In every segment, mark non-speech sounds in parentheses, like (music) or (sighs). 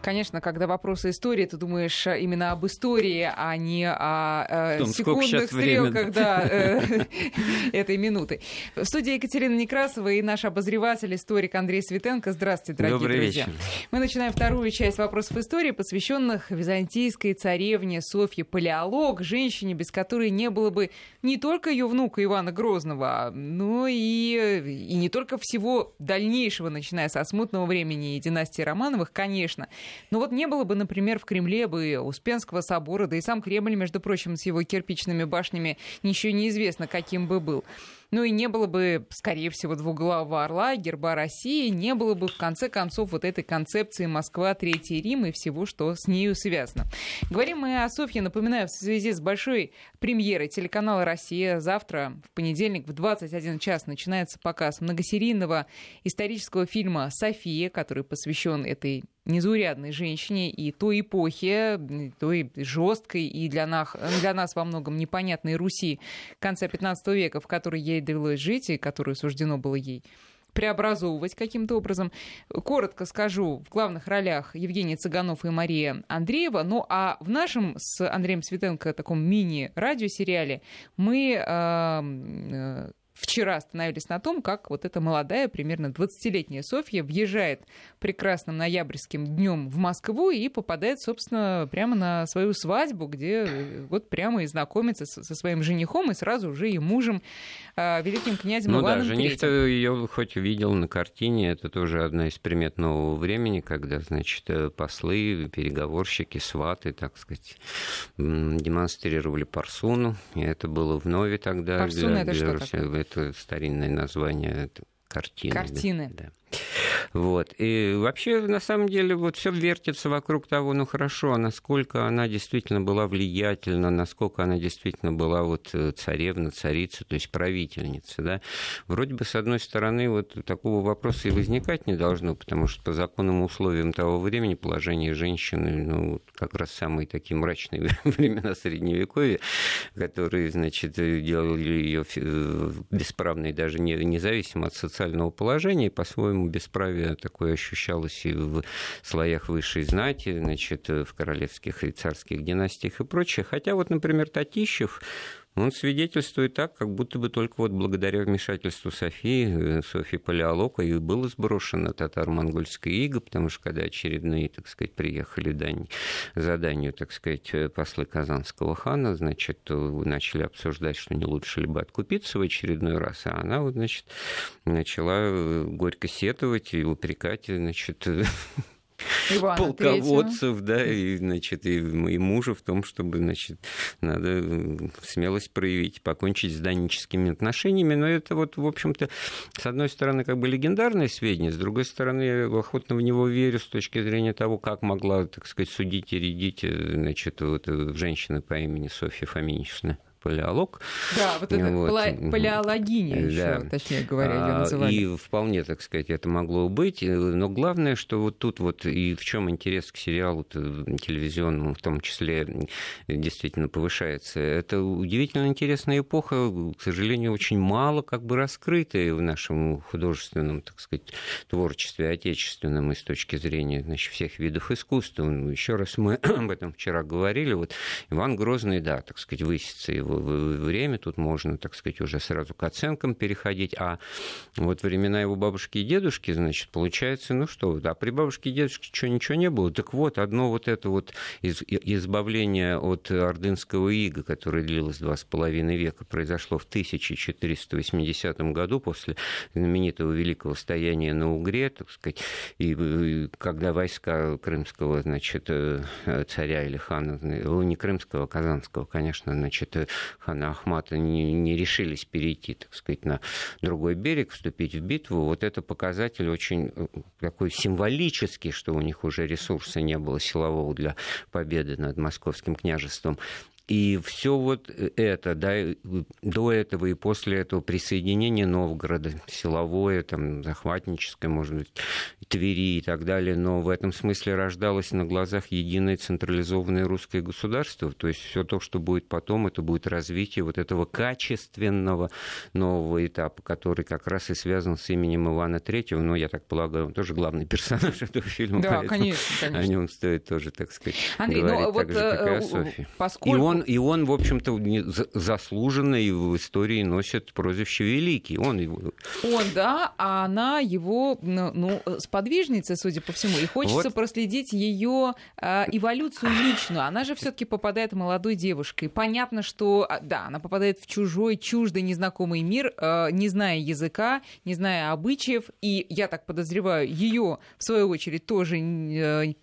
Конечно, когда вопросы истории, ты думаешь э, именно об истории, а не о э, Том, секундных стрелках да, э, (laughs) этой минуты. В студии Екатерина Некрасова и наш обозреватель, историк Андрей Светенко. Здравствуйте, дорогие Добрый друзья. Вечер. Мы начинаем вторую часть вопросов истории, посвященных византийской царевне Софье Палеолог, женщине, без которой не было бы не только ее внука Ивана Грозного, но и, и не только всего дальнейшего, начиная со смутного времени и династии Романовых, конечно. Но вот не было бы, например, в Кремле бы Успенского собора, да и сам Кремль, между прочим, с его кирпичными башнями, ничего неизвестно, каким бы был. Ну и не было бы, скорее всего, двуглавого орла, герба России, не было бы, в конце концов, вот этой концепции Москва, Третий Рим и всего, что с нею связано. Говорим мы о Софье, напоминаю, в связи с большой премьерой телеканала «Россия». Завтра, в понедельник, в 21 час начинается показ многосерийного исторического фильма «София», который посвящен этой незаурядной женщине и той эпохи, той жесткой и для нас, для нас во многом непонятной Руси конца 15 века, в которой ей довелось жить и которую суждено было ей преобразовывать каким-то образом. Коротко скажу, в главных ролях Евгений Цыганов и Мария Андреева. Ну а в нашем с Андреем Светенко таком мини-радиосериале мы э, вчера остановились на том, как вот эта молодая, примерно 20-летняя Софья въезжает прекрасным ноябрьским днем в Москву и попадает, собственно, прямо на свою свадьбу, где э, вот прямо и знакомится со своим женихом и сразу уже и мужем, а, великим князем ну Иваном да, жених-то ее хоть видел на картине, это тоже одна из примет нового времени, когда, значит, э, послы, переговорщики, сваты, так сказать, демонстрировали парсуну, и это было вновь тогда. Парсуна для, это для что такое? Это старинное название картины. Картины. Да. Вот. И вообще, на самом деле, вот все вертится вокруг того, ну хорошо, а насколько она действительно была влиятельна, насколько она действительно была вот э, царевна, царица, то есть правительница, да. Вроде бы, с одной стороны, вот такого вопроса и возникать не должно, потому что по законным условиям того времени положение женщины, ну, как раз самые такие мрачные (laughs) времена Средневековья, которые, значит, делали ее э, бесправной даже не, независимо от социального положения, по-своему по-моему, бесправие такое ощущалось и в слоях высшей знати, значит, в королевских и царских династиях и прочее. Хотя вот, например, Татищев, он свидетельствует так, как будто бы только вот благодаря вмешательству Софии, э, Софии Палеолока, и было сброшено татаро-монгольское иго, потому что когда очередные, так сказать, приехали дань, заданию, так сказать, э, послы Казанского хана, значит, начали обсуждать, что не лучше ли бы откупиться в очередной раз, а она, вот, значит, начала э, горько сетовать и упрекать, значит, (laughs) Ивана (laughs) полководцев, да, и, значит, и, и мужа в том, чтобы, значит, надо смелость проявить, покончить с даническими отношениями. Но это вот, в общем-то, с одной стороны, как бы легендарное сведение, с другой стороны, я охотно в него верю с точки зрения того, как могла, так сказать, судить и рядить, значит, вот женщина по имени Софья Фоминична палеолог. Да, вот это вот. палеологиня да. еще, точнее говоря, ее а, называли. И вполне, так сказать, это могло быть. Но главное, что вот тут вот и в чем интерес к сериалу телевизионному в том числе действительно повышается. Это удивительно интересная эпоха, к сожалению, очень мало как бы раскрытая в нашем художественном, так сказать, творчестве отечественном и с точки зрения значит, всех видов искусства. Ну, еще раз мы (clears throat) об этом вчера говорили. Вот Иван Грозный, да, так сказать, высится его время, тут можно, так сказать, уже сразу к оценкам переходить. А вот времена его бабушки и дедушки, значит, получается, ну что, а при бабушке и дедушке что, ничего не было? Так вот, одно вот это вот избавление от ордынского ига, которое длилось два с половиной века, произошло в 1480 году после знаменитого великого стояния на Угре, так сказать, и когда войска крымского, значит, э, царя или хана, не крымского, а казанского, конечно, значит, хана Ахмата не, не решились перейти, так сказать, на другой берег, вступить в битву, вот это показатель очень э, такой символический, что у них уже ресурса не было силового для победы над московским княжеством. И все вот это, да, до этого и после этого присоединения Новгорода, силовое, там, захватническое, может быть, Твери и так далее, но в этом смысле рождалось на глазах единое централизованное русское государство. То есть все то, что будет потом, это будет развитие вот этого качественного нового этапа, который как раз и связан с именем Ивана III. Ну, я так полагаю, он тоже главный персонаж (laughs) этого фильма. Да, конечно, конечно. О нем стоит тоже, так сказать, Андрей, говорить ну, так вот, же, как и о э, Софии. Поскольку... И он, и он, в общем-то, заслуженно и в истории носит прозвище Великий. Он его... Он, да, а она его, ну, ну сподвижница, судя по всему. И хочется Вот. проследить ее э, эволюцию личную. Она же все-таки попадает молодой девушкой. Понятно, что, а, да, она попадает в чужой, чуждый, незнакомый мир, э, не зная языка, не зная обычаев. И я так подозреваю, ее, в свою очередь, тоже э,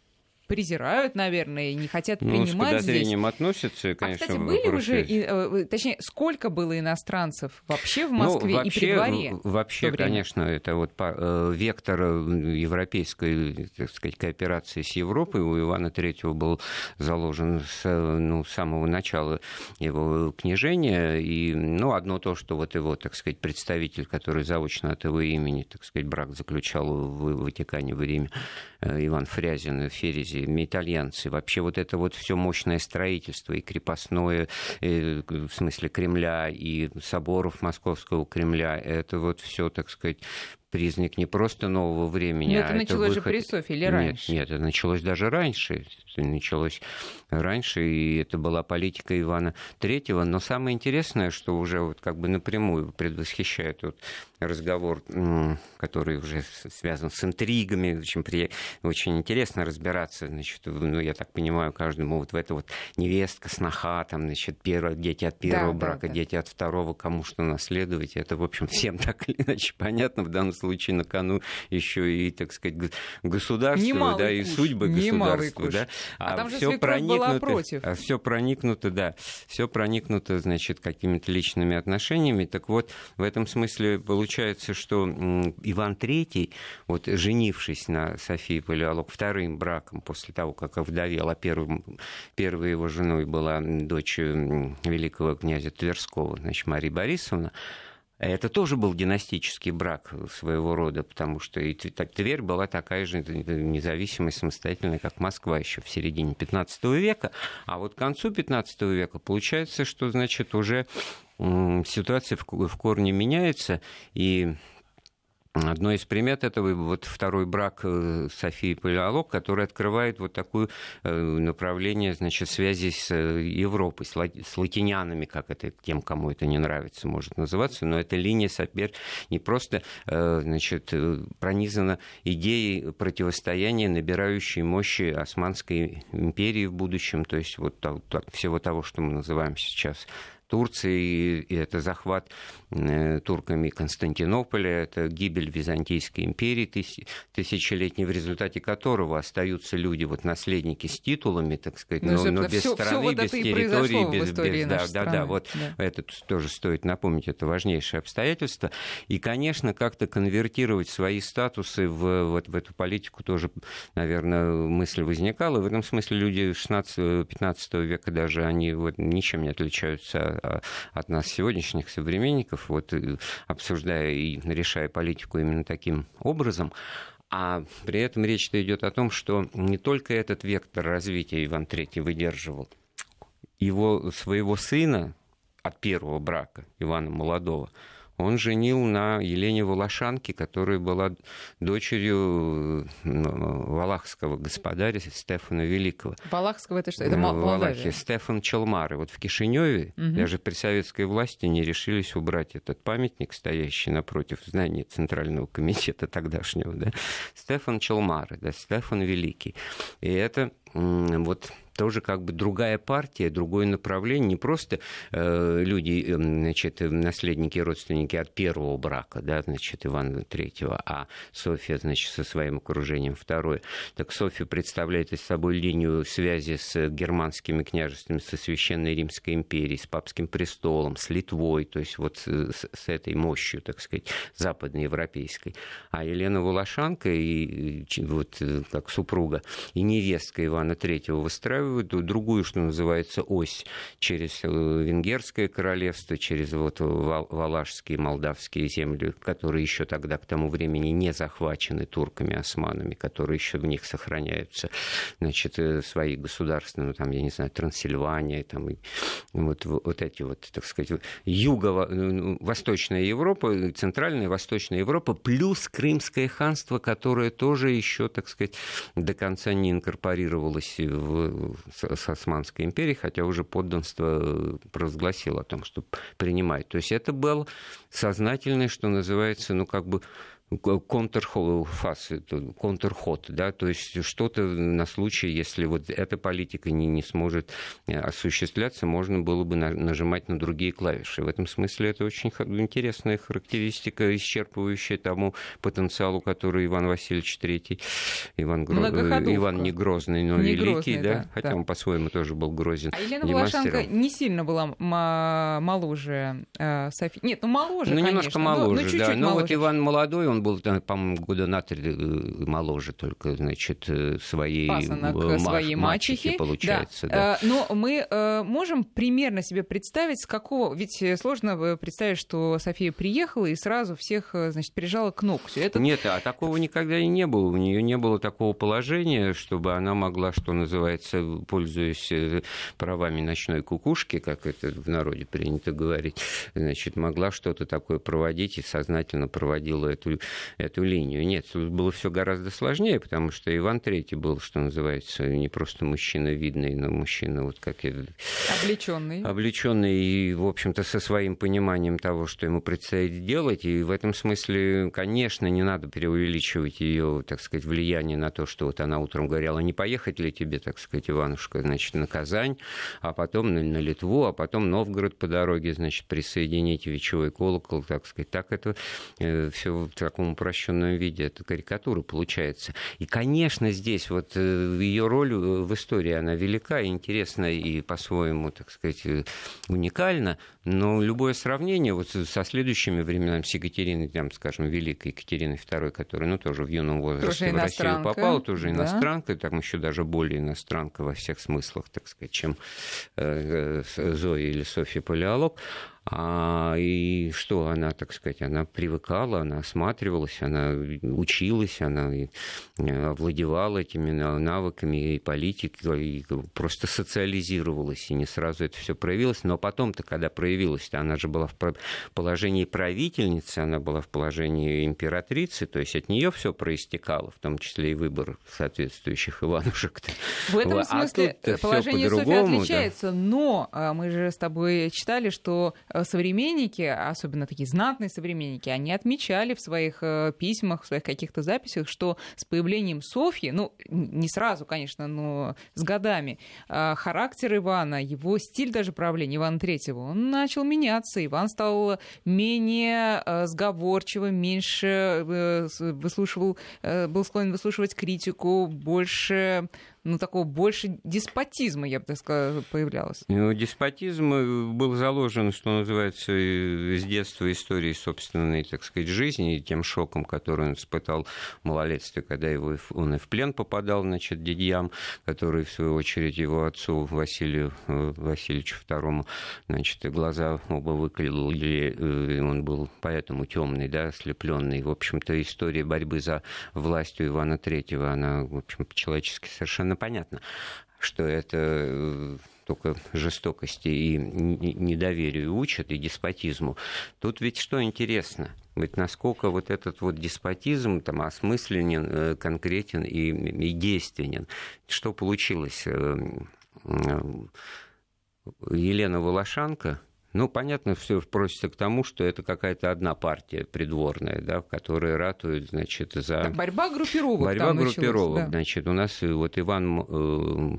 презирают, наверное, и не хотят Ну, с принимать здесь. подозрением относятся, конечно, а, кстати, были вопросы уже, и, э, точнее, сколько было иностранцев вообще в Ну, Москве и вообще, при дворе? Вообще, конечно, это вот э, вектор э, европейской, так сказать, кооперации с Европой у Ивана Третьего был заложен с ну, с самого начала его княжения. И, ну, одно то, что вот его, так сказать, представитель, который заочно от его имени, так сказать, брак заключал в Ватикане в Риме, Иван Фрязин, Ферези, итальянцы. Вообще вот это вот все мощное строительство и крепостное, э, в смысле Кремля, и соборов Московского Кремля, это вот все, так сказать, признак не просто нового времени, Но а это началось же выход- при Софии или Нет, раньше? Нет, это началось даже раньше. Это началось раньше, и это была политика Ивана Третьего. Но самое интересное, что уже вот как бы напрямую предвосхищает вот разговор, который уже связан с интригами. Очень, при- очень интересно разбираться, значит, ну, я так понимаю, каждому вот в это вот невестка, сноха, там, значит, первое, дети от первого Да, да, брака, да. дети от второго, кому что наследовать. Это, в общем, всем так или иначе понятно. В данном случае на кону еще и, так сказать, государство, Немалый да, и куш, судьбы государства, да. А там же была проникнуто- против. А все проникнуто, да, все проникнуто, значит, какими-то личными отношениями. Так вот, в этом смысле получается, что Иван III, вот женившись на Софии Палеолог вторым браком после того, как овдовел, а первым, первой его женой была дочь великого князя Тверского, значит, Мария Борисовна, это тоже был династический брак своего рода, потому что и Тв- Тверь была такая же независимая, самостоятельная, как Москва еще в середине 15 века. А вот к концу 15 века получается, что, значит, уже ситуация в корне меняется, и Одной из примет этого вот второй брак э, Софии Палеолог, который открывает вот такое э, направление значит, связи с э, Европой, с, ла- с латинянами, как это тем, кому это не нравится, может называться, но эта линия сопер не просто значит, пронизана идеей противостояния, набирающей мощи Османской империи в будущем, то есть вот всего того, что мы называем сейчас Турции, и это захват э, турками Константинополя, это гибель Византийской империи тысяч- тысячелетней, в результате которого остаются люди, вот наследники с титулами, так сказать, Ну, но, но без всё страны, вот без территории, без, без- да, да, да, вот да. это тоже стоит напомнить, это важнейшее обстоятельство. И, конечно, как-то конвертировать свои статусы в, вот, в эту политику тоже, наверное, мысль возникала. В этом смысле люди 16-15 века даже, они вот ничем не отличаются от нас, сегодняшних современников, вот, э, обсуждая и решая политику именно таким образом. А при этом речь-то идет о том, что не только этот вектор развития Иван III выдерживал, его своего сына от первого брака Ивана Молодого он женил на Елене Волошанке, которая была дочерью э, валахского господаря Стефана Великого. Валахского это что? Это Э, Мол- в Валахии. Молдавия? Стефан Челмары. Вот в Кишиневе Мгм. даже при советской власти не решились убрать этот памятник, стоящий напротив здания Центрального комитета тогдашнего. Да? Стефан Челмары, да, Стефан Великий. И это вот тоже как бы другая партия, другое направление, не просто э, люди, э, значит, наследники родственники от первого брака, да, значит, Ивана Третьего, а Софья, значит, со своим окружением второе. Так Софья представляет из собой линию связи с германскими княжествами, со Священной Римской империей, с папским престолом, с Литвой, то есть вот с, с этой мощью, так сказать, западноевропейской. А Елена Волошанка, и, и, вот, э, как супруга и невестка Ивана Третьего выстраивает выстраивают другую, что называется, ось через э, Венгерское королевство, через вот Валашские, Молдавские земли, которые еще тогда к тому времени не захвачены турками, османами, которые еще в них сохраняются, значит, э, свои государственные, ну, там, я не знаю, Трансильвания, там, и вот, вот эти вот, так сказать, юго-восточная э, Европа, центральная восточная Европа, плюс Крымское ханство, которое тоже еще, так сказать, до конца не инкорпорировалось в, с Османской империей, хотя уже подданство провозгласило о том, что принимает. То есть это был сознательный, что называется, ну, как бы контрфас, контрход, да, то есть что-то на случай, если вот эта политика не, не сможет э, осуществляться, можно было бы на, нажимать на другие клавиши. В этом смысле это очень интересная характеристика, исчерпывающая тому потенциалу, который Иван Васильевич III, Иван, Гро... Иван не Грозный, но не великий, грозный, да, да, хотя да. он по-своему тоже был грозен. А Елена Волошанка не сильно была моложе э, Софии. Нет, ну моложе, Ну, конечно, немножко моложе, но, но да. Но вот Иван молодой, он был, по-моему, года на три э, моложе только, значит, э, своей, Пасынок своей мачехи, получается. Да. Да. Но мы можем примерно себе представить, с какого... Ведь сложно представить, что София приехала и сразу всех, значит, прижала к ногтю. Это... Нет, а такого никогда и не было. У нее не было такого положения, чтобы она могла, что называется, пользуясь правами ночной кукушки, как это в народе принято говорить, значит, могла что-то такое проводить и сознательно проводила эту эту линию. Нет, тут было все гораздо сложнее, потому что Иван III был, что называется, не просто мужчина видный, но мужчина вот как я... Облеченный. Облеченный и, в общем-то, со своим пониманием того, что ему предстоит делать. И в этом смысле, конечно, не надо преувеличивать ее, так сказать, влияние на то, что вот она утром говорила, не поехать ли тебе, так сказать, Иванушка, значит, на Казань, а потом на, на Литву, а потом Новгород по дороге, значит, присоединить вечевой колокол, так сказать. Так это э, все в таком упрощенном виде. Это карикатура получается. И, конечно, здесь вот э, ее роль э, в истории, она велика и интересна, и по-своему, так сказать, уникальна. Но любое сравнение вот со следующими временами, с Екатериной, там, скажем, Великой Екатериной II, которая, ну, тоже в юном возрасте в Россию попала, тоже да. иностранка, там еще даже более иностранка во всех смыслах, так сказать, чем Зоя или Софья Палеолог. А, и что она, так сказать, она привыкала, она осматривалась, она училась, она овладевала этими навыками и политикой, и просто социализировалась, и не сразу это все проявилось. Но потом-то, когда проявилось, она же была в положении правительницы, она была в положении императрицы, то есть от нее все проистекало, в том числе и выбор соответствующих Иванушек. В этом а смысле положение Софьи отличается, да. но а, мы же с тобой читали, что Э, современники, особенно такие знатные современники, они отмечали в своих э, письмах, в своих каких-то записях, что с появлением Софьи, ну, не сразу, конечно, но с годами, э, характер Ивана, его стиль даже правления Ивана Третьего, он начал меняться. Иван стал менее сговорчивым, меньше выслушивал, был склонен выслушивать критику, больше ну, такого больше деспотизма, я бы так сказала, появлялось. Ну, деспотизм э, был заложен, что называется, с детства истории собственной, так сказать, жизни, и тем шоком, который он испытал в малолетстве, когда его, он и в плен попадал, значит, дядьям, который, в свою очередь, его отцу Василию э, Васильевичу II, значит, глаза оба выклеили, э, он был поэтому темный, да, ослепленный. В общем-то, история борьбы за власть у Ивана III, она, в общем, человечески совершенно совершенно понятно, что это э, только жестокости и недоверию учат, и деспотизму. Тут ведь что интересно? Ведь насколько вот этот вот деспотизм там осмысленен, э, конкретен и, и действенен. Что получилось? Э, Елена Волошанка, ну, понятно, все просится к тому, что это какая-то одна партия придворная, да, в которой ратуют, значит, за... Так, борьба группировок Борьба группировок, началась, да. значит, у нас вот Иван э,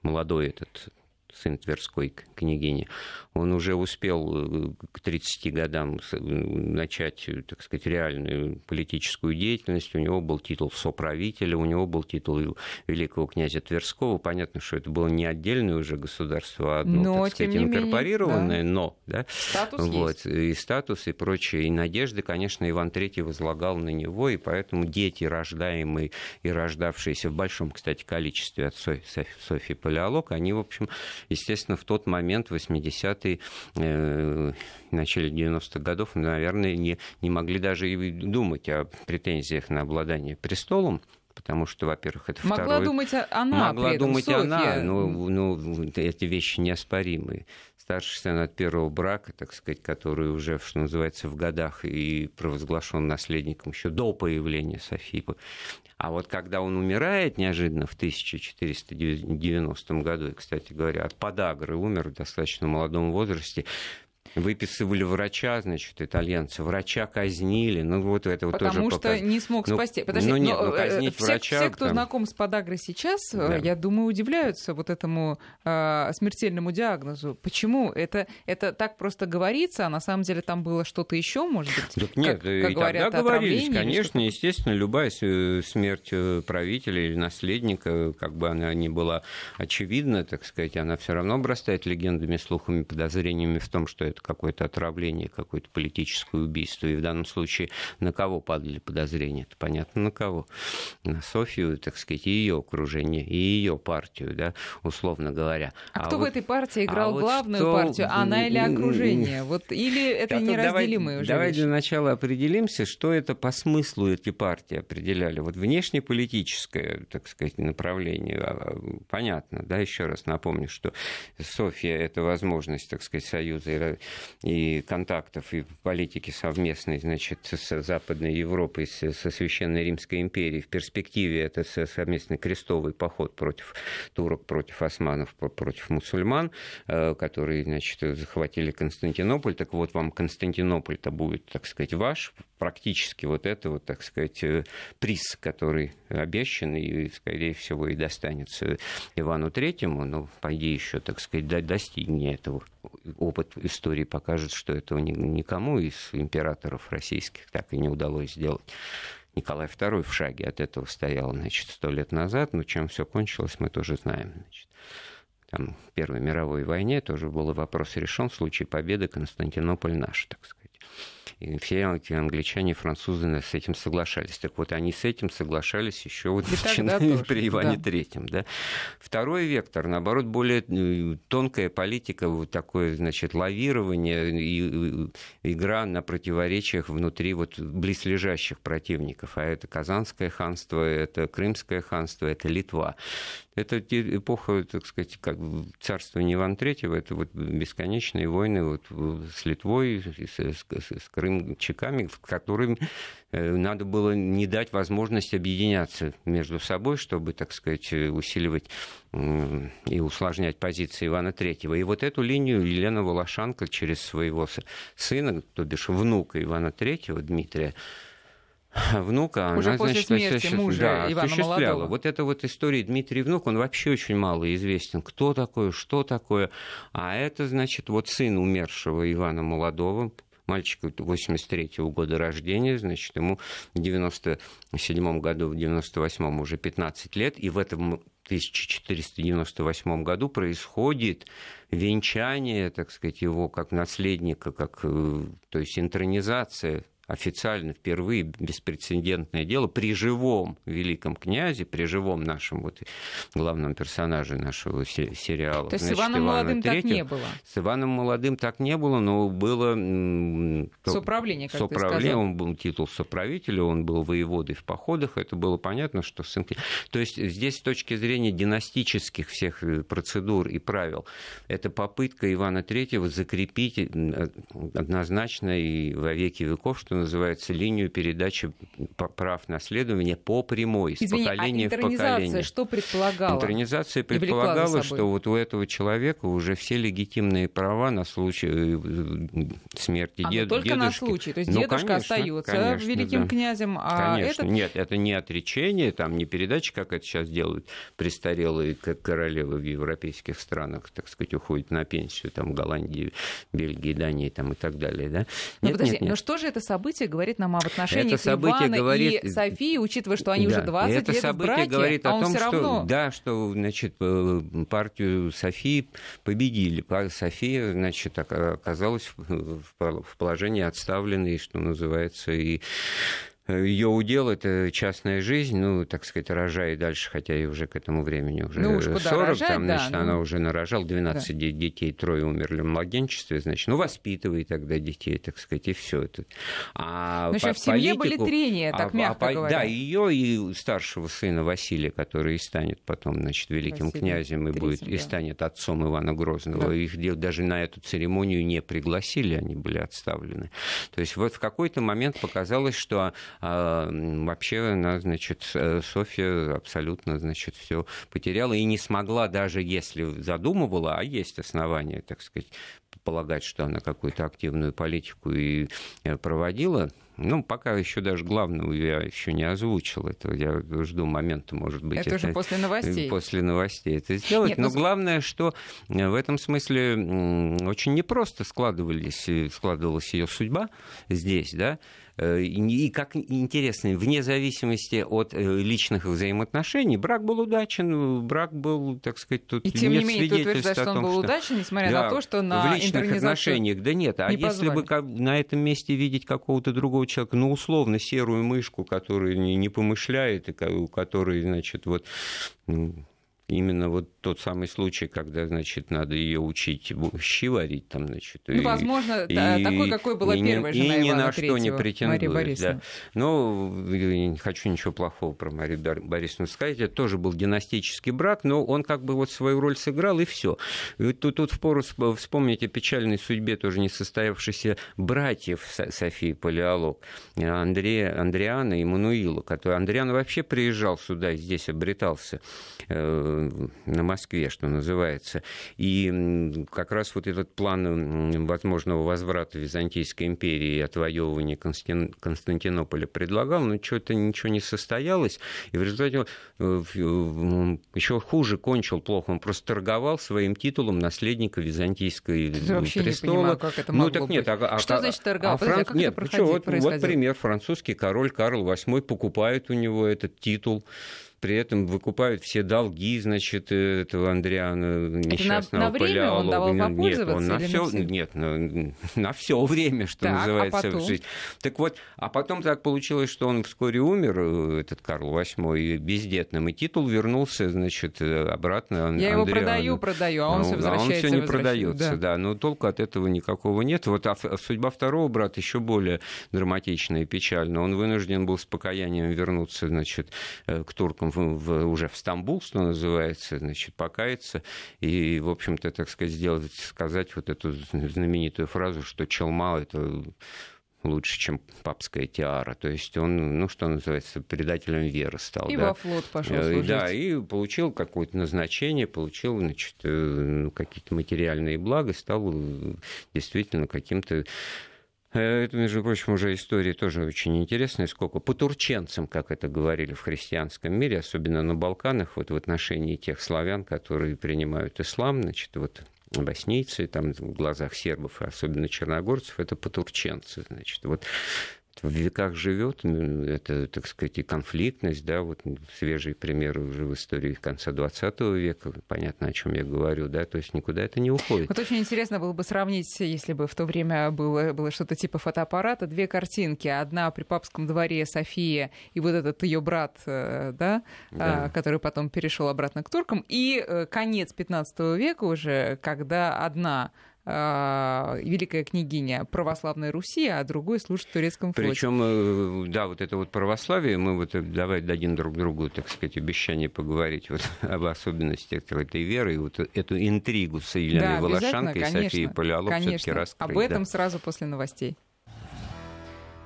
молодой этот сын Тверской княгини, он уже успел к 30 годам начать, так сказать, реальную политическую деятельность. У него был титул соправителя, у него был титул великого князя Тверского. Понятно, что это было не отдельное уже государство, а одно, но, так сказать, инкорпорированное, менее, да. но. Да? Статус вот, есть. И статус, и прочее. И надежды, конечно, Иван III возлагал на него, и поэтому дети, рождаемые и рождавшиеся в большом, кстати, количестве от Софьи, Софьи Палеолог, они, в общем, естественно, в тот момент, 80-е, э, начале 90-х годов, наверное, не, не могли даже и думать о претензиях на обладание престолом потому что, во-первых, это Могла второе... думать она Могла этом, думать Софья. она, но, ну, эти вещи неоспоримые. Старший сын от первого брака, так сказать, который уже, что называется, в годах и провозглашен наследником еще до появления Софии. А вот когда он умирает неожиданно в 1490 году, и, кстати говоря, от подагры умер в достаточно молодом возрасте, выписывали врача, значит, итальянцы, врача казнили, ну вот это вот Потому тоже что показ... не смог ну, спасти. Подожди, ну, нет, но, ну, казнить все, врача, все, кто там... знаком с подагрой сейчас, Да. я думаю, удивляются вот этому э, смертельному диагнозу. Почему? Это, это так просто говорится, а на самом деле там было что-то еще, может быть? Так нет, как, и как говорят, тогда говорились, конечно, естественно, любая с- смерть э, правителя или наследника, как бы она ни была очевидна, так сказать, она все равно обрастает легендами, слухами, подозрениями в том, что это какое-то отравление, какое-то политическое убийство. И в данном случае на кого падали подозрения? Это понятно на кого. На Софию, так сказать, и ее окружение, и ее партию, да, условно говоря. А, кто в вот- этой партии играл а вот главную кто- партию? Она или окружение? Вот, или это тут неразделимые давай, уже Давай вещи? для начала определимся, что это по смыслу эти партии определяли. Вот внешнеполитическое, так сказать, направление, а, понятно, да, еще раз напомню, что София – это возможность, так сказать, союза и, контактов, и политики совместной, значит, с Западной Европой, со Священной Римской империей. В перспективе это со- совместный крестовый поход против турок, против османов, против мусульман, э, которые, значит, захватили Константинополь. Так вот, вам Константинополь-то будет, так сказать, ваш. Практически вот это вот, так сказать, э, приз, который обещан и, скорее всего, и достанется Ивану Третьему. Ну, пойди еще, так сказать, до- достигни этого. Опыт истории покажет, что этого ни- никому из императоров российских так и не удалось сделать. Николай II в шаге от этого стоял, значит, сто лет назад, но чем все кончилось, мы тоже знаем. Значит. Там, Первой мировой войне тоже был вопрос решен в случае победы Константинополь наш, так сказать. И все англичане и французы с этим соглашались. Так вот, они с этим соглашались еще вот начиная тоже, (laughs) при Иване да. Третьем. Да. Второй вектор, наоборот, более э, тонкая политика, вот такое, значит, лавирование и игра на противоречиях внутри вот близлежащих противников. А это Казанское ханство, это Крымское ханство, это Литва. Это эпоха, так сказать, как царствования Ивана Третьего, это вот бесконечные войны вот с Литвой, с, с- с крымчаками, которым э, надо было не дать возможность объединяться между собой, чтобы, так сказать, э, усиливать и усложнять позиции Ивана Третьего. И вот эту линию Елена Волошанка через своего сына, то бишь внука Ивана Третьего, Дмитрия, внука, Уже она, после значит, смерти осуществ- мужа да, Ивана осуществляла. Молодого. Вот это вот история Дмитрий Внук, он вообще очень мало известен. Кто такой, что такое. А это, значит, вот сын умершего Ивана Молодого, мальчика 83-го года рождения, значит, ему в 97 году, в 98-м уже 15 лет, и в этом 1498 году происходит венчание, так сказать, его как наследника, как, э, то есть интронизация официально впервые беспрецедентное дело при живом великом князе, при живом нашем вот главном персонаже нашего се- сериала. То есть с Иваном Ивана Молодым так Третьего. не было. С Иваном Молодым так не было, но было... Соправление, как ты соправление, сказал. он был титул соправителя, он был воеводой в походах, это было понятно, что сын... То есть здесь с точки зрения династических всех э, процедур и правил, это попытка Ивана Третьего закрепить однозначно и во веки веков, что называется, линию передачи прав наследования по прямой, из Извини, а поколения а в поколение. что предполагала? Интернизация предполагала, что вот у этого человека уже все легитимные права на случай э, смерти а, дед, ну, только дедушки. на случай, то есть ну, дедушка конечно, остается конечно, великим да. князем, а конечно. этот... Нет, это не отречение, там не передача, как это сейчас делают престарелые королевы в европейских странах, так сказать, уходят на пенсию, там, в Голландии, Бельгии, Дании там, и так далее. Да? Но, нет, подожди, нет, нет. но что же это событие говорит нам об отношениях это событие Ивана говорит... и Софии, учитывая, что они да, уже 20 это лет событие браке, говорит а о том, что, равно... да, что значит, э, партию Софии победили. София значит, оказалась в положении отставленной, что называется, и ее удел это частная жизнь, ну, так сказать, рожает дальше, хотя и уже к этому времени уже ну, уж 40, рожать, там, да, значит, ну... она уже нарожала 12 да. детей, трое умерли в младенчестве, значит, ну, воспитывай тогда детей, так сказать, и все это. А ну, по, в семье политику, были трения, так а, мягко а, говоря. Да, ее и старшего сына Василия, который и станет потом, значит, великим Василий князем и будет, и станет отцом Ивана Грозного. Да. Их даже на эту церемонию не пригласили, они были отставлены. То есть вот в какой-то момент показалось, что а, вообще она, значит, Софья абсолютно, значит, все потеряла и не смогла, даже если задумывала, а есть основания, так сказать, полагать, что она какую-то активную политику и э, проводила, ну, пока еще даже главного я еще не озвучил этого. Я жду момента, может быть. Это, это уже после новостей. После новостей это сделать. Нет, Но ну... главное, что в этом смысле очень непросто складывались, складывалась ее судьба здесь, да, Э, и как интересно, вне зависимости от э, личных взаимоотношений, брак был удачен, брак был, так сказать, тут и тем нет не менее, ты утверждаешь, что он был что... удачен, несмотря да, на то, что на в личных отношениях, да нет, а не если бы на этом месте видеть какого-то другого человека, ну, условно, серую мышку, которая не, не помышляет, и у которой, значит, вот именно вот тот самый случай, когда, значит, надо ее учить щи варить там, значит. Ну, и, возможно, и, такой, какой была и, первая жена И ни на что не претендует. Да. Но не хочу ничего плохого про Марию Борисовну сказать. Это тоже был династический брак, но он как бы вот свою роль сыграл, и все. Тут, тут впору вспомнить о печальной судьбе тоже не состоявшихся братьев Софии Палеолог, Андрея, Андриана и Мануила, который Андриан вообще приезжал сюда и здесь обретался э, на Москве, что называется. И как раз вот этот план возможного возврата Византийской империи и отвоевывания Константинополя предлагал, но что-то ничего не состоялось. И в результате э, еще хуже кончил плохо. Он просто торговал своим титулом наследника Византийской престола. Не понимаю, как это ну так нет, а, а, что значит торговал? А Фран... как нет, это ну, вот, вот пример. Французский король Карл VIII покупает у него этот титул при этом выкупают все долги, значит, этого Андриана несчастного на, на время он давал Нет, он на все, на нет, на, на все время, что так, а называется, а в жизни. Так вот, а потом так получилось, что он вскоре умер, э, этот Карл VIII, бездетным, и титул вернулся, значит, обратно Я Андриану. его продаю, продаю, а он ну, все возвращается. А он все не продается, да. да, но толку от этого никакого нет. Вот а судьба второго брата еще более драматичная и печальная. Он вынужден был с покаянием вернуться, значит, э, к туркам в, уже в Стамбул, что называется, значит, покаяться и, в общем-то, так сказать, сделать, сказать вот эту знаменитую фразу, что Челма — это лучше, чем папская тиара. То есть он, ну, что называется, предателем веры стал. И да? во флот пошел э, служить. Да, и получил какое-то назначение, получил, значит, э, ну, какие-то материальные блага, стал э, действительно каким-то это, между прочим, уже история тоже очень интересная, сколько по турченцам, как это говорили в христианском мире, особенно на Балканах, вот в отношении тех славян, которые принимают ислам, значит, вот боснийцы, там в глазах сербов, особенно черногорцев, это потурченцы, значит, вот в веках живет, это, так сказать, и конфликтность, да, вот свежий пример уже в истории конца 20 века, понятно, о чем я говорю, да, то есть никуда это не уходит. Вот очень интересно было бы сравнить, если бы в то время было, было что-то типа фотоаппарата, две картинки, одна при папском дворе София и вот этот ее брат, э, да, да. А, который потом перешел обратно к туркам, и э, конец 15 века уже, когда одна великая княгиня православной Руси, а другой служит в турецком флоте. Причем, э, да, вот это вот православие, мы вот давай дадим друг другу, так сказать, обещание поговорить вот (laughs) об особенностях этой веры, и вот эту интригу с Еленой да, Волошанкой и Софией Палеолог все-таки раскрыть. Об этом да. сразу после новостей.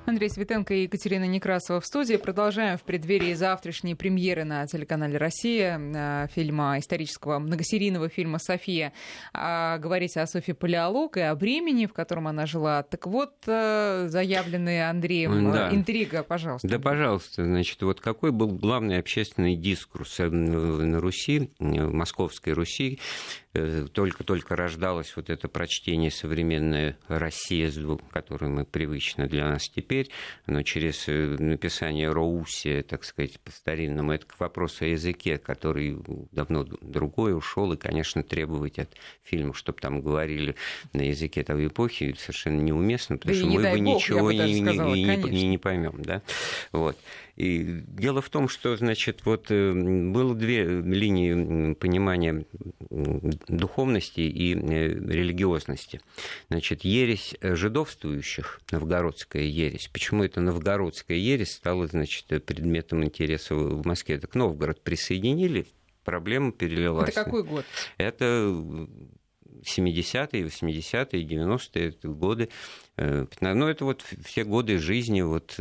Андрей Светенко и Екатерина Некрасова в студии. Продолжаем в преддверии завтрашней премьеры на телеканале «Россия» э, фильма, исторического многосерийного фильма «София». А, говорить о Софии Палеолог и о времени, в котором она жила. Так вот, э, заявленная Андреем да. интрига, пожалуйста. Да, пожалуйста. Значит, вот какой был главный общественный дискурс э, на Руси, в Московской Руси, только-только рождалось вот это прочтение современной России, которое мы привычно для нас теперь, но через э, написание Роуси, так сказать, по-старинному, это к вопросу о языке, который давно другой ушел, и, конечно, требовать от фильма, чтобы там говорили на языке той эпохи, совершенно неуместно, потому да что мы бы ничего не, не, не, не поймем. Да? Вот. И дело в том, что, значит, вот э, было две линии понимания духовности и э, религиозности. Значит, ересь жидовствующих, новгородская ересь. Почему это новгородская ересь стала, значит, предметом интереса в Москве? Так Новгород присоединили, проблема перелилась. Это какой год? Это 70-е, 80-е, 90-е годы. Э, ну, это вот все годы жизни вот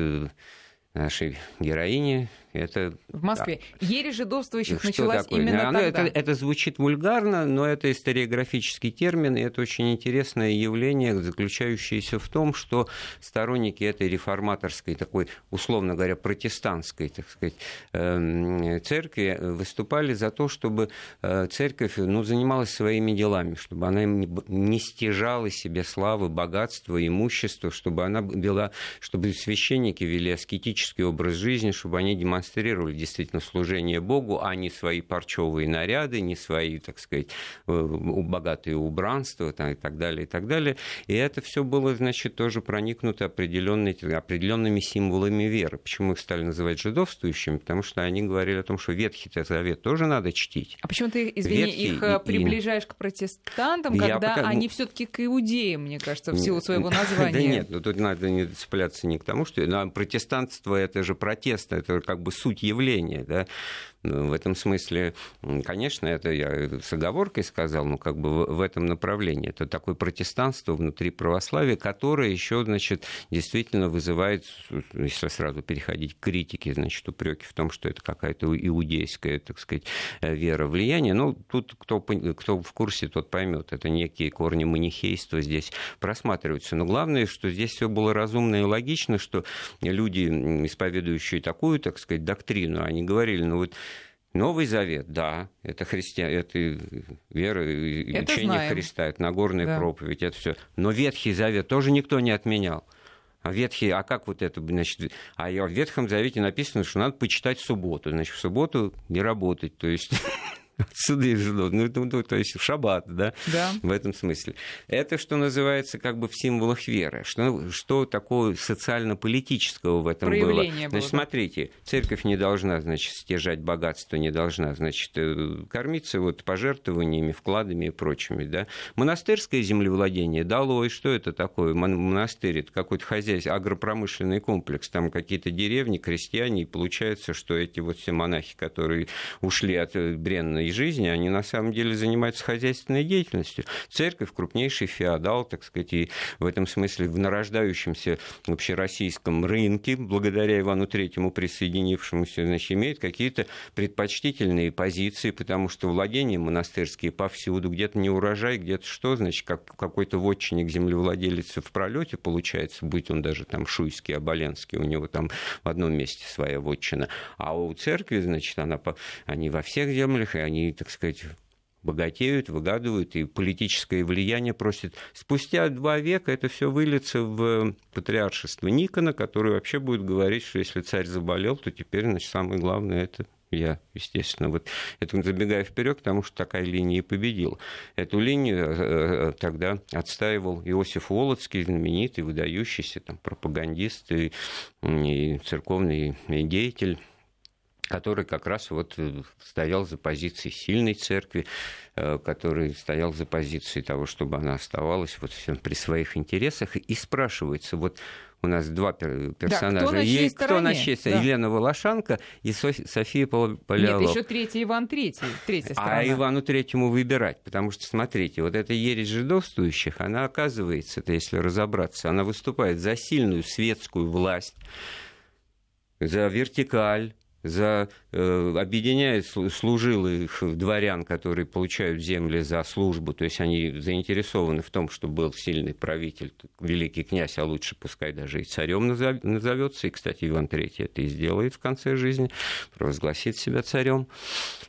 нашей героини это, в Москве. Да. Ересь жидовствующих началась такое? именно Оно, тогда. Это, это звучит вульгарно, но это историографический термин, и это очень интересное явление, заключающееся в том, что сторонники этой реформаторской, такой, условно говоря, протестантской, так сказать, эм, церкви выступали за то, чтобы э, церковь ну, занималась своими делами, чтобы она не стяжала себе славы, богатства, имущества, чтобы она вела, чтобы священники вели аскетический образ жизни, чтобы они демонстрировали демонстрировали действительно служение Богу, а не свои парчевые наряды, не свои, так сказать, э, богатые убранства там, и так далее, и так далее. И это все было, значит, тоже проникнуто определенными символами веры. Почему их стали называть жидовствующими? Потому что они говорили о том, что Ветхий Завет тоже надо чтить. А почему ты, извини, Ветхий их э, и... приближаешь к протестантам, Я когда пока... они все таки к иудеям, мне кажется, в силу своего (laughs) названия? Да нет, ну тут надо не цепляться не к тому, что протестантство это же протест, это как бы бы суть явления, да, в этом смысле, конечно, это я с оговоркой сказал, но как бы в этом направлении. Это такое протестанство внутри православия, которое еще, значит, действительно вызывает, если сразу переходить к критике, значит, упреки в том, что это какая-то иудейская, так сказать, вера, влияние. Ну, тут кто, кто в курсе, тот поймет. Это некие корни манихейства здесь просматриваются. Но главное, что здесь все было разумно и логично, что люди, исповедующие такую, так сказать, доктрину, они говорили, ну вот Новый Завет, да, это христиан, это вера и это учение знаем. Христа, это Нагорная да. проповедь, это все. Но Ветхий Завет тоже никто не отменял. А ветхий, а как вот это, значит, а в Ветхом Завете написано, что надо почитать субботу, значит, в субботу не работать, то есть (laughs) суды ждут. Ну, ну, ну, то есть шаббат, да? да, в этом смысле. Это, что называется, как бы в символах веры. Что, что такого социально-политического в этом Проявление было? Значит, смотрите, церковь не должна, значит, стяжать богатство, не должна, значит, э, кормиться вот пожертвованиями, вкладами и прочими, да. Монастырское землевладение дало, и что это такое? Монастырь, это какой-то хозяйство, агропромышленный комплекс, там какие-то деревни, крестьяне, и получается, что эти вот все монахи, которые ушли от э, бренной своей жизни, они на самом деле занимаются хозяйственной деятельностью. Церковь крупнейший феодал, так сказать, и в этом смысле в нарождающемся вообще российском рынке, благодаря Ивану Третьему присоединившемуся, значит, имеет какие-то предпочтительные позиции, потому что владения монастырские повсюду, где-то не урожай, где-то что, значит, как какой-то вотчинник землевладелец в пролете получается, быть он даже там шуйский, оболенский, у него там в одном месте своя вотчина. А у церкви, значит, она, они во всех землях, и они они, так сказать, богатеют, выгадывают, и политическое влияние просят. Спустя два века это все выльется в патриаршество Никона, который вообще будет говорить, что если царь заболел, то теперь, значит, самое главное это я, естественно, вот это забегая вперед, потому что такая линия и победила. Эту линию э, э, тогда отстаивал Иосиф Волоцкий, знаменитый, выдающийся там, пропагандист и, и церковный деятель который как раз вот э, стоял за позицией сильной церкви, э, который стоял за позицией того, чтобы она оставалась вот всем при своих интересах. И спрашивается, вот у нас два персонажа. Да, кто на чьей кто на чьей да. Елена Волошанка и Софи, София Палеолог. Нет, еще третий Иван Третий, третья сторона. А Ивану Третьему выбирать, потому что, смотрите, вот эта ересь жидовствующих, она оказывается, -то, если разобраться, она выступает за сильную светскую власть, за вертикаль, за, э, объединяет служилых дворян, которые получают земли за службу, то есть они заинтересованы в том, чтобы был сильный правитель, великий князь, а лучше пускай даже и царем назовется. И, кстати, Иван III это и сделает в конце жизни, провозгласит себя царем.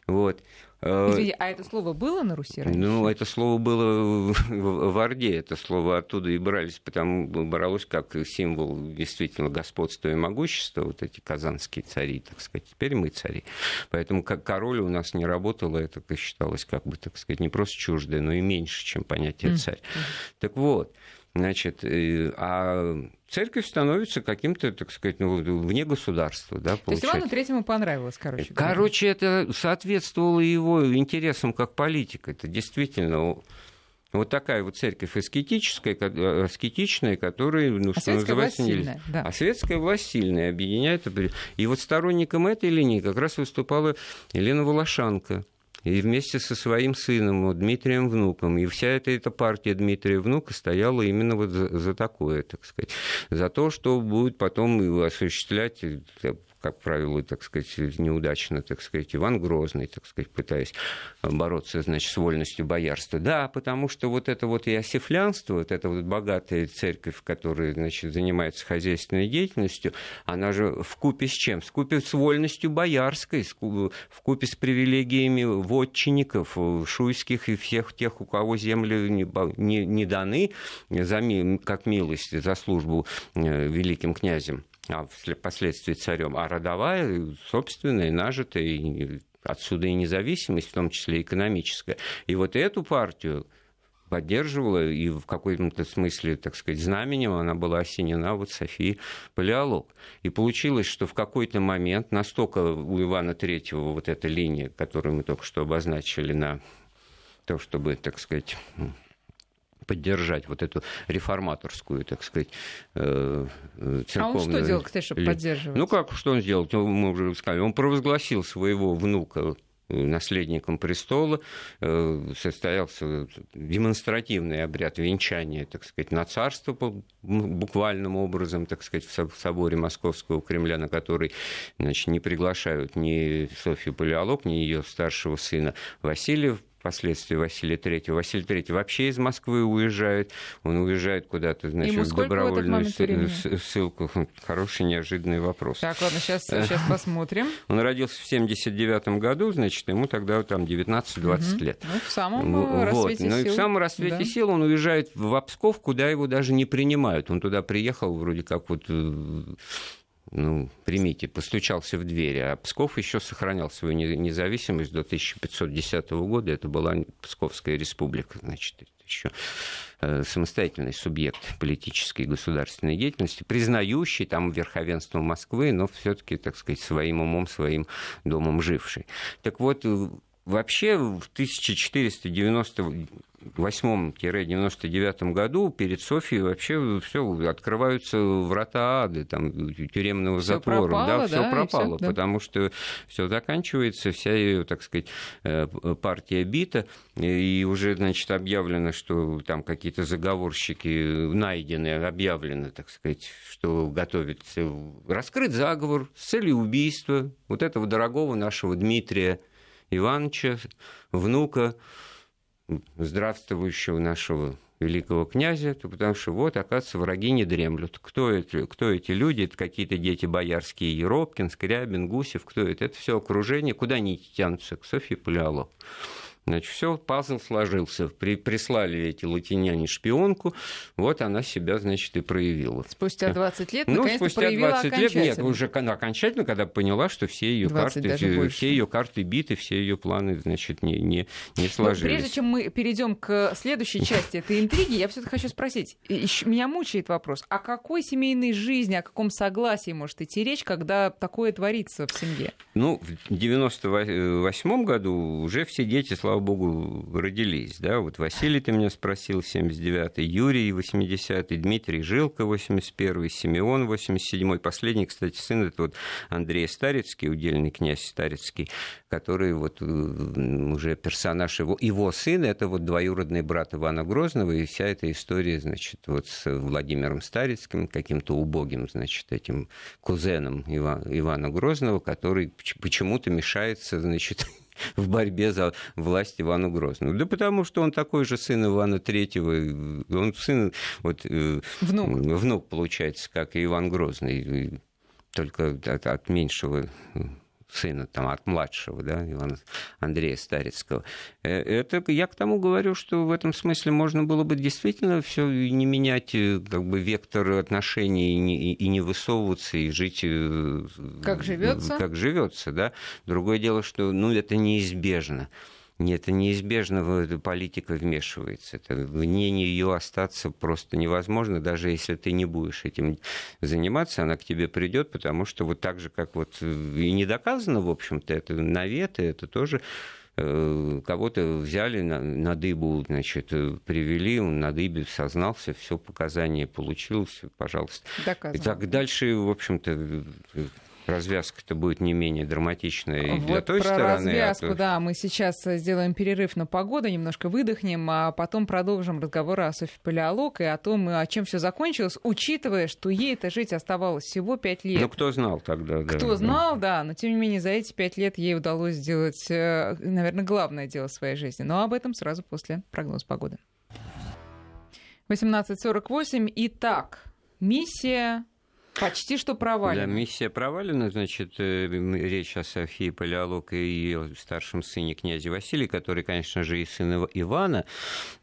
Вот. Э, Извини, а это слово было на Руси раньше? Ну, это слово было в Орде, это слово оттуда и брались, потому бралось как символ действительно господства и могущества, вот эти казанские цари, так сказать, теперь мы цари. Поэтому как король у нас не работало, это считалось как бы, так сказать, не просто чуждое, но и меньше, чем понятие царь. Mm-hmm. Так вот, Значит, э, а церковь становится каким-то, так сказать, ну, вне государства. Да, То есть Ивану Третьему понравилось, короче. Короче, это соответствовало его интересам как политика. Это действительно вот такая вот церковь аскетическая, аскетичная, которая, ну, а что называется, нельзя. Да. А светская власть сильная, объединяет. И вот сторонником этой линии как раз выступала Елена Волошанка и вместе со своим сыном Дмитрием Внуком. И вся эта, эта партия Дмитрия Внука стояла именно вот за, за такое, так сказать, за то, что будет потом осуществлять э, как правило, так сказать, неудачно, так сказать, Иван Грозный, так сказать, пытаясь бороться, значит, с вольностью боярства. Да, потому что вот это вот иосифлянство, вот эта вот богатая церковь, которая, значит, занимается хозяйственной деятельностью, она же в купе с чем? В купе с вольностью боярской, в купе с привилегиями вотчинников, шуйских и всех тех, у кого земли не, не, не даны за, как милость за службу э, великим князем а впоследствии царем, а родовая, собственная, нажитая, и отсюда и независимость, в том числе экономическая. И вот эту партию поддерживала, и в каком-то смысле, так сказать, знаменем она была осенена вот Софией Палеолог. И получилось, что в какой-то момент настолько у Ивана Третьего вот эта линия, которую мы только что обозначили на то, чтобы, так сказать, поддержать вот эту реформаторскую, так сказать, церковную... Э, а он что делал, кстати, чтобы поддерживать? Ну как, что он сделал? Мы уже сказали, он провозгласил своего внука наследником престола, э, состоялся демонстративный обряд венчания, так сказать, на царство буквальным образом, так сказать, в соборе Московского Кремля, на который значит, не приглашают ни Софью Палеолог, ни ее старшего сына Василия впоследствии Василия Третьего. Василий Третий вообще из Москвы уезжает. Он уезжает куда-то, значит, в добровольную в ссылку. Хороший, неожиданный вопрос. Так, ладно, сейчас, сейчас (laughs) посмотрим. Он родился в 79 году, значит, ему тогда там 19-20 угу. лет. Ну, в самом вот. рассвете ну, сил. Ну, и в самом рассвете да. сил он уезжает в Псков, куда его даже не принимают. Он туда приехал вроде как вот э, ну, примите, постучался в дверь, а Псков еще сохранял свою независимость до 1510 года, это была Псковская республика, значит, еще э, самостоятельный субъект политической и государственной деятельности, признающий там верховенство Москвы, но все-таки, так сказать, своим умом, своим домом живший. Так вот, э, вообще в 1490 98-99 году перед Софией вообще все открываются врата ады, там, тюремного всё затвора. Пропало, да, все да, пропало, потому да. что все заканчивается, вся ее, так сказать, э, партия бита, и уже, значит, объявлено, что там какие-то заговорщики найдены, объявлено, так сказать, что готовится раскрыть заговор с целью убийства вот этого дорогого нашего Дмитрия Ивановича, внука, здравствующего нашего великого князя, то потому что вот, оказывается, враги не дремлют. Кто, это, кто эти люди? Это какие-то дети боярские, Еропкин, Скрябин, Гусев, кто это? Это все окружение, куда они тянутся? К Софье Палеолог. Значит, все, пазл сложился. При, прислали эти латиняне шпионку, вот она себя, значит, и проявила. Спустя 20 лет, ну, спустя 20 лет, нет, уже окончательно, когда поняла, что все ее карты, все ее карты биты, все ее планы, значит, не, не, не сложились. Но прежде чем мы перейдем к следующей части этой интриги, я все-таки хочу спросить, меня мучает вопрос, о какой семейной жизни, о каком согласии может идти речь, когда такое творится в семье? Ну, в 98 году уже все дети, слава слава богу, родились. Да? Вот Василий, ты меня спросил, 79-й, Юрий, 80-й, Дмитрий Жилко, 81-й, Симеон, 87-й. Последний, кстати, сын, это вот Андрей Старицкий, удельный князь Старицкий, который вот уже персонаж его, его сына, это вот двоюродный брат Ивана Грозного, и вся эта история, значит, вот с Владимиром Старицким, каким-то убогим, значит, этим кузеном Ивана Грозного, который почему-то мешается, значит, (laughs) в борьбе за власть Ивану Грозному. Да потому что он такой же сын Ивана Третьего, он сын, вот, э, внук. внук, получается, как и Иван Грозный, только от, от меньшего сына там, от младшего, да, Ивана Андрея Старицкого. Э, это я к тому говорю, что в этом смысле можно было бы действительно все не менять э, как бы вектор отношений и не, и не высовываться и жить э, как живется, как живется, да. Другое дело, что ну это неизбежно. Нет, это неизбежно политика вмешивается. Это вне нее остаться просто невозможно, даже если ты не будешь этим заниматься, она к тебе придет, потому что вот так же, как вот и не доказано, в общем-то, это наветы, это тоже э, кого-то взяли на, на дыбу, значит, привели, он на дыбе сознался, все показания получил, все, пожалуйста. Доказано. И так дальше, в общем-то, развязка-то будет не менее драматичная и вот для той про стороны. А развязку, а то... да, мы сейчас сделаем перерыв на погоду, немножко выдохнем, а потом продолжим разговор о Софье Палеолог и о том, о чем все закончилось, учитывая, что ей-то жить оставалось всего пять лет. Ну, кто знал тогда, да. Кто знал, да, но тем не менее за эти пять лет ей удалось сделать, э, наверное, главное дело в своей жизни. Но об этом сразу после прогноза погоды. 18.48. Итак, миссия Почти что провалена. Да, миссия провалена, значит, э, речь о Софии Палеолог и ее старшем сыне князе Василии, который, конечно же, и сын Ивана,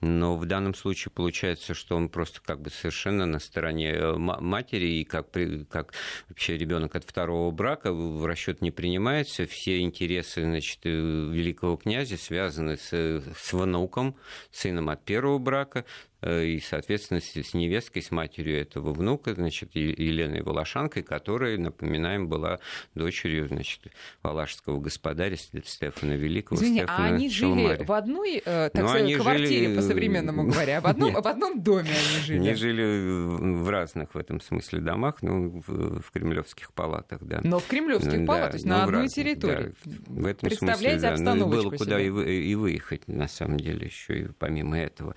но в данном случае получается, что он просто как бы совершенно на стороне э, матери, и как, как вообще ребенок от второго брака в расчет не принимается. Все интересы, значит, э, великого князя связаны с, с внуком, сыном от первого брака, и, соответственно, с невесткой, с матерью этого внука, значит, Еленой Волошанкой, которая, напоминаем, была дочерью, значит, валашского господаря Стефана Великого. Извини, Стефана а они Шалмари. жили в одной, э, так ну, сказать, квартире, жили... по-современному (laughs) говоря, в одном, в одном доме они жили? Они жили в разных, в этом смысле, домах, ну, в, в кремлевских палатах, да. Но в кремлевских да, палатах, то есть на одной разных, территории. Да, в этом Представляете смысле, да. Ну, было куда и, и выехать, на самом деле, еще и помимо этого.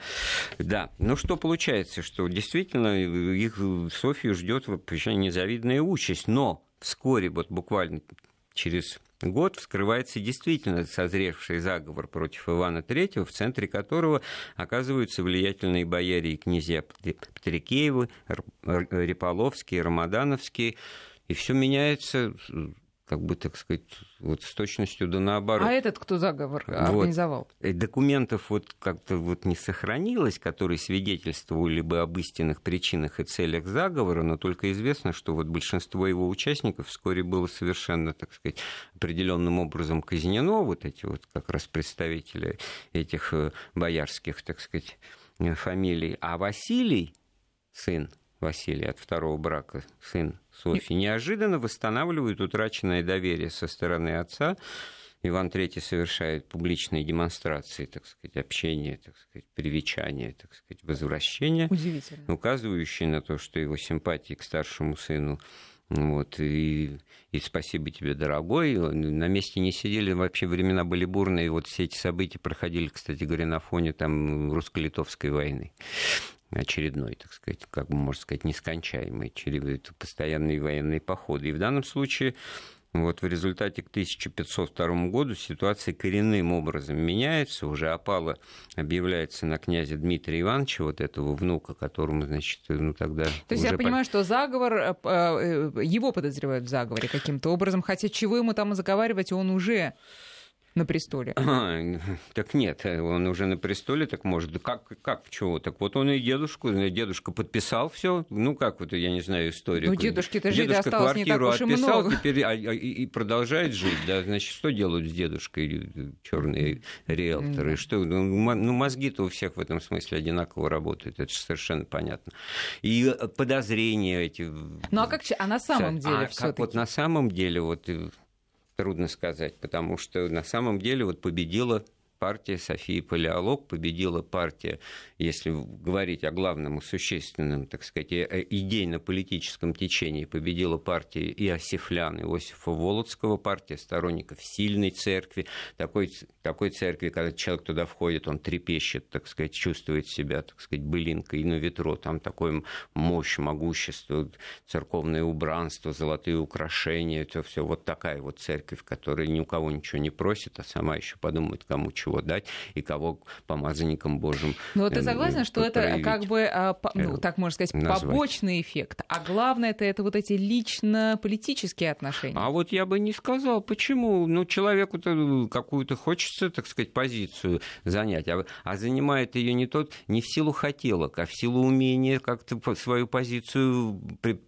Да, ну что получается, что действительно их Софию ждет вообще незавидная участь, но вскоре, вот буквально через год вскрывается действительно созревший заговор против Ивана III, в центре которого оказываются влиятельные бояре и князья Патрикеевы, Реполовские, Рамадановские, и все меняется как бы, так сказать, вот с точностью да наоборот. А этот кто заговор организовал? Вот. Документов вот как-то вот не сохранилось, которые свидетельствовали бы об истинных причинах и целях заговора, но только известно, что вот большинство его участников вскоре было совершенно, так сказать, определенным образом казнено, вот эти вот как раз представители этих э, боярских, так сказать, фамилий. А Василий, сын Василий от второго брака, сын Софьи, неожиданно восстанавливают утраченное доверие со стороны отца. Иван III совершает публичные демонстрации, так сказать, общения, так сказать, привечания, так сказать, возвращения, указывающие на то, что его симпатии к старшему сыну вот, и, и спасибо тебе, дорогой. На месте не сидели, вообще времена были бурные. Вот все эти события проходили, кстати говоря, на фоне там русско-литовской войны очередной, так сказать, как бы можно сказать, нескончаемый, постоянные военные походы. И в данном случае вот в результате к 1502 году ситуация коренным образом меняется. Уже опала объявляется на князя Дмитрия Ивановича, вот этого внука, которому, значит, ну тогда... То есть я понимаю, что заговор, э, э, его подозревают в заговоре каким-то образом, хотя чего ему там заговаривать, он уже на престоле. А, (laughs) так нет, он уже на престоле, так может, как, как, чего? Так вот он и дедушку, дедушка подписал все, ну как вот, я не знаю, историю. Ну, дедушке-то жить осталось не так уж и отписал, много. Теперь, а, и, и продолжает жить, да, значит, что делают с дедушкой черные риэлторы? Что, ну, ну, мозги-то у всех в этом смысле одинаково работают, это совершенно понятно. И подозрения эти... Ну а как, а на самом деле а как вот на самом деле, вот трудно сказать, потому что на самом деле вот победила партия Софии Палеолог, победила партия, если говорить о главном и существенном, так сказать, идейно-политическом течении, победила партия Иосифлян, Иосифа Володского, партия сторонников сильной церкви, такой, такой церкви, когда человек туда входит, он трепещет, так сказать, чувствует себя, так сказать, былинкой на ветро, там такое мощь, могущество, церковное убранство, золотые украшения, это все вот такая вот церковь, которая ни у кого ничего не просит, а сама еще подумает, кому чего дать и кого помазанником Божьим. Ну, вот ты согласен, что это как бы, а, ну, так можно сказать, назвать. побочный эффект, а главное это, это вот эти лично-политические отношения? А вот я бы не сказал, почему? Ну, человеку-то какую-то хочется, так сказать, позицию занять, а, а занимает ее не тот, не в силу хотелок, а в силу умения как-то свою позицию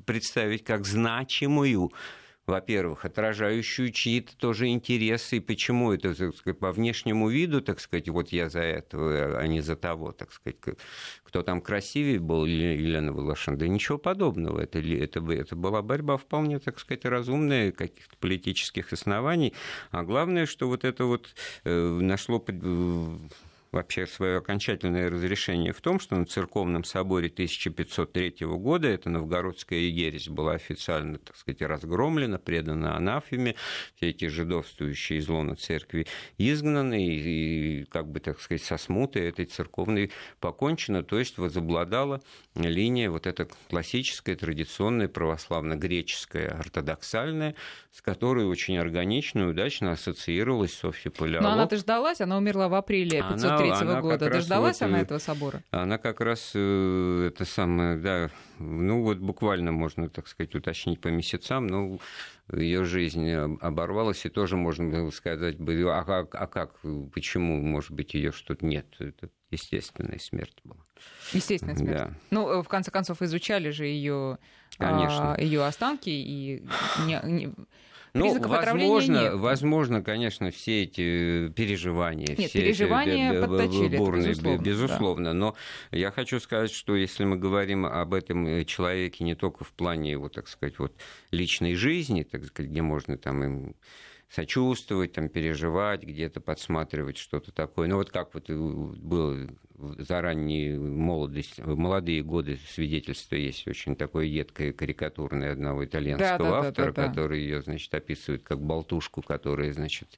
представить как значимую во-первых, отражающую чьи-то тоже интересы, и почему это так сказать, по внешнему виду, так сказать, вот я за этого, а не за того, так сказать, кто там красивее был, Елена Волошин, да ничего подобного, это, это, это была борьба вполне, так сказать, разумная, каких-то политических оснований, а главное, что вот это вот э, нашло вообще свое окончательное разрешение в том, что на церковном соборе 1503 года эта новгородская ересь была официально, так сказать, разгромлена, предана анафеме, все эти жидовствующие из лона церкви изгнаны, и, и как бы, так сказать, со смутой этой церковной покончено, то есть возобладала линия вот эта классическая, традиционная, православно-греческая, ортодоксальная, с которой очень органично и удачно ассоциировалась Софья Полярова. Но она дождалась, она умерла в апреле 503 1993 года. Дождалась вот, она этого собора? Она как раз э, это самое, да, ну вот буквально можно, так сказать, уточнить по месяцам, но ее жизнь оборвалась, и тоже можно было сказать, а как, а как почему, может быть, ее что-то нет? Это естественная смерть была. Естественная смерть. Да. Ну, э, в конце концов, изучали же ее, а, ее останки и не, не, ну, возможно, возможно, конечно, все эти переживания, Нет, все переживания эти подточили, бурные, безусловно. безусловно. Да. Но я хочу сказать, что если мы говорим об этом э, человеке не только в плане его, так сказать, вот личной жизни, так сказать, где можно там им сочувствовать, там, переживать, где-то подсматривать что-то такое. Ну, вот как вот было за ранние молодость, молодые годы свидетельства есть очень такое едкое карикатурное одного итальянского да, да, автора, да, да, да. который ее, значит, описывает как болтушку, которая, значит,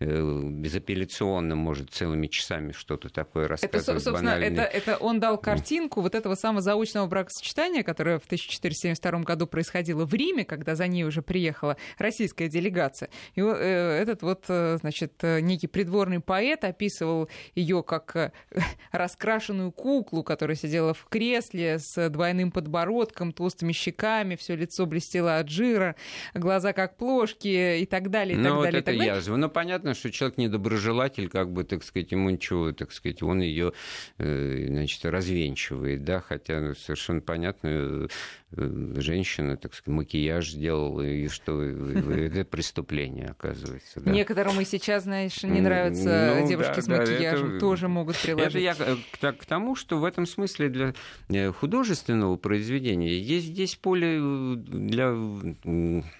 э, безапелляционно может целыми часами что-то такое рассказывать. Это, собственно, это, это он дал картинку вот этого самого заочного бракосочетания, которое в 1472 году происходило в Риме, когда за ней уже приехала российская делегация. И э, этот вот, э, значит, некий придворный поэт описывал ее как (laughs) раскрашенную куклу, которая сидела в кресле с двойным подбородком, толстыми щеками, все лицо блестело от жира, глаза как плошки и так далее. И ну, так вот далее, это язва. Ну, понятно, что человек недоброжелатель, как бы, так сказать, ему ничего, так сказать, он ее, э, значит, развенчивает, да, хотя совершенно понятно, Э, женщина, так сказать, макияж сделала, и что это преступление, оказывается. Да. Некоторым и сейчас, знаешь, не нравятся ну, девушки да, с макияжем, это, тоже могут приложить. Это я к, к тому, что в этом смысле для э, художественного произведения есть здесь поле э, для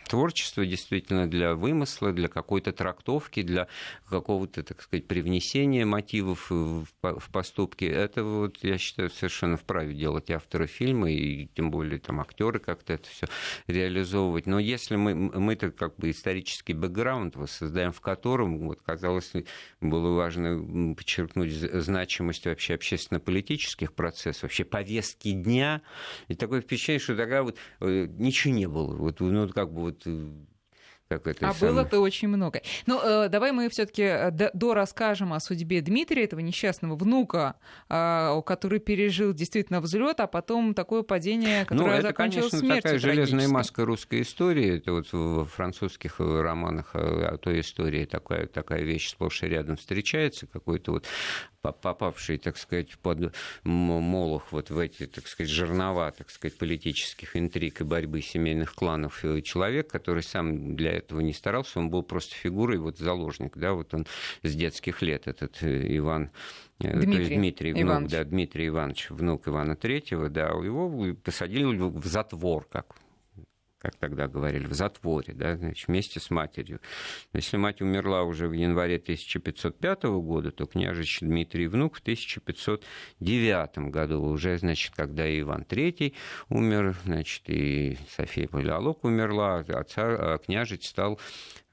творчества, действительно, для вымысла, для какой-то трактовки, для какого-то, так сказать, привнесения мотивов в, в поступки. Это, вот, я считаю, совершенно вправе делать авторы фильма, и тем более там актеры как-то это все реализовывать. Но если мы, мы-то как бы исторический бэкграунд воссоздаем, в котором, вот, казалось, было важно подчеркнуть значимость вообще общественно-политических процессов, вообще повестки дня, и такое впечатление, что тогда вот э, ничего не было. Вот, ну, как бы вот э, как это а было-то очень много. Ну, э, давай мы все-таки э, до расскажем о судьбе Дмитрия, этого несчастного внука, э, который пережил действительно взлет, а потом такое падение, ну, которое ну, это, закончилось конечно, смертью такая железная маска русской истории. Это вот в французских романах о той истории такая, такая вещь сплошь и рядом встречается, какой-то вот попавший, так сказать, под молох вот в эти, так сказать, жернова, так сказать, политических интриг и борьбы семейных кланов человек, который сам для этого не старался, он был просто фигурой, вот заложник, да, вот он с детских лет, этот э, Иван Дмитрий, то есть Дмитрий, внук, Иванович. да, Дмитрий Иванович, внук Ивана Третьего, да, его посадили в затвор, как как тогда говорили, в затворе, да, значит, вместе с матерью. Если мать умерла уже в январе 1505 года, то княжич Дмитрий внук в 1509 году, уже, значит, когда и Иван III умер, значит, и София Палеолог умерла, а, царь, а княжич стал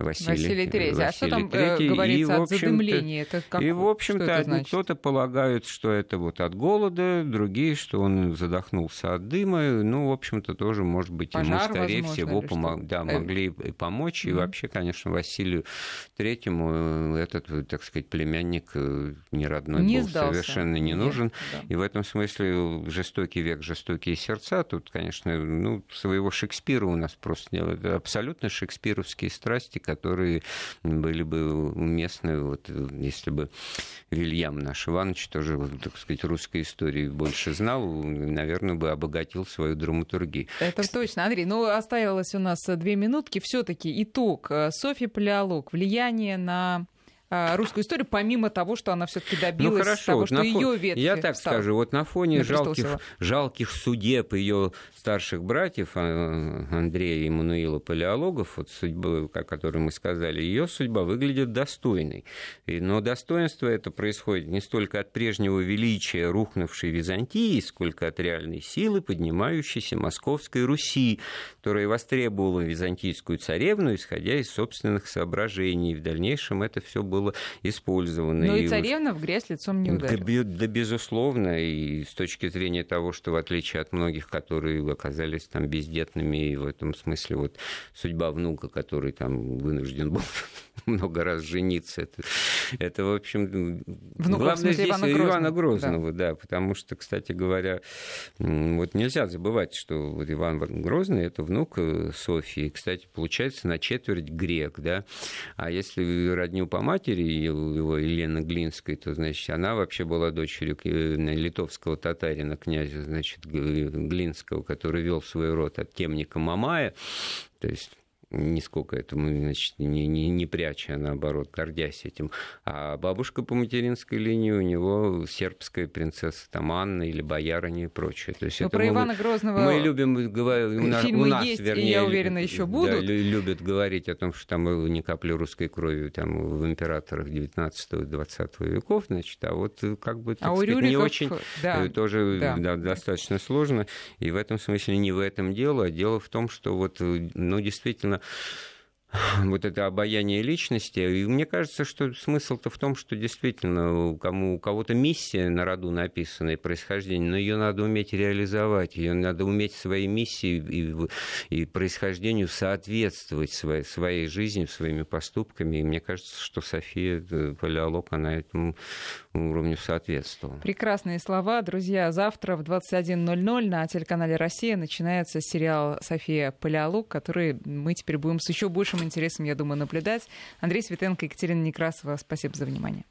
Василий, Василий III. Василий а что там III. Э, говорится и, от задымления? Это как, и, в общем-то, кто-то полагает, что это вот от голода, другие, что он задохнулся от дыма. Ну, в общем-то, тоже, может быть, Пожар, ему, скорее всего, пом- да, э, могли помочь. Mm-hmm. И вообще, конечно, Василию Третьему этот, так сказать, племянник э, не родной не был сдался. совершенно не нужен. Нет, да. И в этом смысле жестокий век, жестокие сердца. Тут, конечно, ну, своего Шекспира у нас просто нет. Абсолютно шекспировские страсти, которые были бы уместны, вот, если бы Вильям наш Иванович тоже, так сказать, русской истории больше знал, наверное, бы обогатил свою драматургию. Это точно, Андрей. Ну, оставилось у нас две минутки. Все-таки итог. Софья Палеолог. Влияние на а, русскую историю, помимо того, что она все-таки добилась ну, хорошо, того, вот что фон... ее ветвь Я так встала скажу, вот на фоне жалких, жалких судеб ее старших братьев а, Андрея и Мануила Палеологов, вот судьба, о которой мы сказали, ее судьба выглядит достойной. Но достоинство это происходит не столько от прежнего величия рухнувшей Византии, сколько от реальной силы, поднимающейся Московской Руси, которая востребовала византийскую царевну, исходя из собственных соображений. В дальнейшем это все было использовано. Ну и, и царевна в грязь лицом не ударила. Да, безусловно, и с точки зрения того, что в отличие от многих, которые оказались там бездетными, и в этом смысле вот судьба внука, который там вынужден был (laughs) много раз жениться, это, это в общем, Внука, главное в здесь Ивана Грозного, Ивана Грозного да. да, потому что, кстати говоря, вот нельзя забывать, что вот Иван Грозный это внук э, Софии, кстати, получается на четверть грек, да, а если родню по матери его Елена Глинской, то, значит, она вообще была дочерью литовского татарина, князя, значит, Глинского, который вел свой род от темника Мамая, то есть нисколько этому, значит, не, не, не пряча, а наоборот, гордясь этим. А бабушка по материнской линии у него сербская принцесса там Анна или боярыня и прочее. То есть Но это про мы, Ивана Грозного мы любим говорить, у, нас, фильмы у нас, есть, вернее, и я уверена, еще будут. Да, любят говорить о том, что там ни капли русской крови там в императорах 19-20 веков, значит, а вот как бы, так а сказать, Рюриков, не очень, да, тоже да. Да, достаточно сложно, и в этом смысле не в этом дело, а дело в том, что вот, ну, действительно, (sighs) вот это обаяние личности. И мне кажется, что смысл-то в том, что действительно кому, у кого-то миссия на роду написана и происхождение, но ее надо уметь реализовать, ее надо уметь своей миссии и, и происхождению соответствовать своей, своей жизни, своими поступками. И мне кажется, что София э, Палеолог, она этому уровню соответствовала. Прекрасные слова. Друзья, завтра в 21.00 на телеканале «Россия» начинается сериал «София Палеолог», который мы теперь будем с еще большим интересом, я думаю, наблюдать. Андрей Светенко, Екатерина Некрасова, спасибо за внимание.